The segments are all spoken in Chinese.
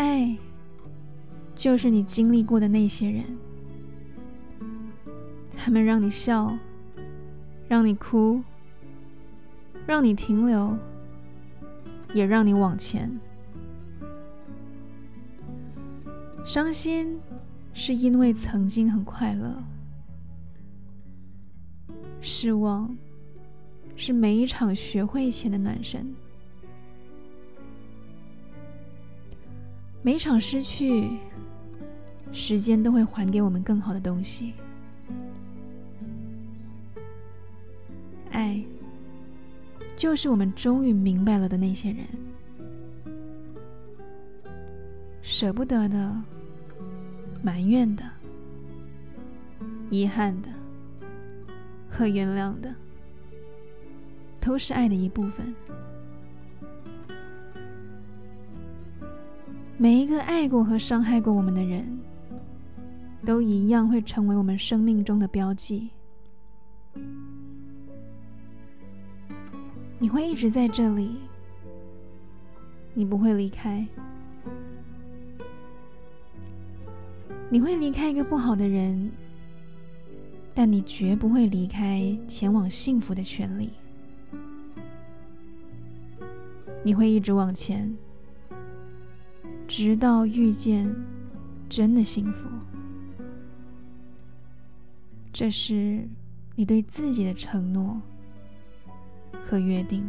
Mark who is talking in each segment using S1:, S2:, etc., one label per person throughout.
S1: 爱就是你经历过的那些人，他们让你笑，让你哭，让你停留，也让你往前。伤心是因为曾经很快乐，失望是每一场学会前的暖身。每场失去，时间都会还给我们更好的东西。爱，就是我们终于明白了的那些人，舍不得的、埋怨的、遗憾的和原谅的，都是爱的一部分。每一个爱过和伤害过我们的人，都一样会成为我们生命中的标记。你会一直在这里，你不会离开。你会离开一个不好的人，但你绝不会离开前往幸福的权利。你会一直往前。直到遇见真的幸福，这是你对自己的承诺和约定。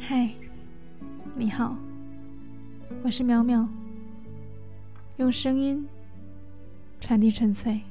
S1: 嗨，你好，我是苗苗，用声音传递纯粹。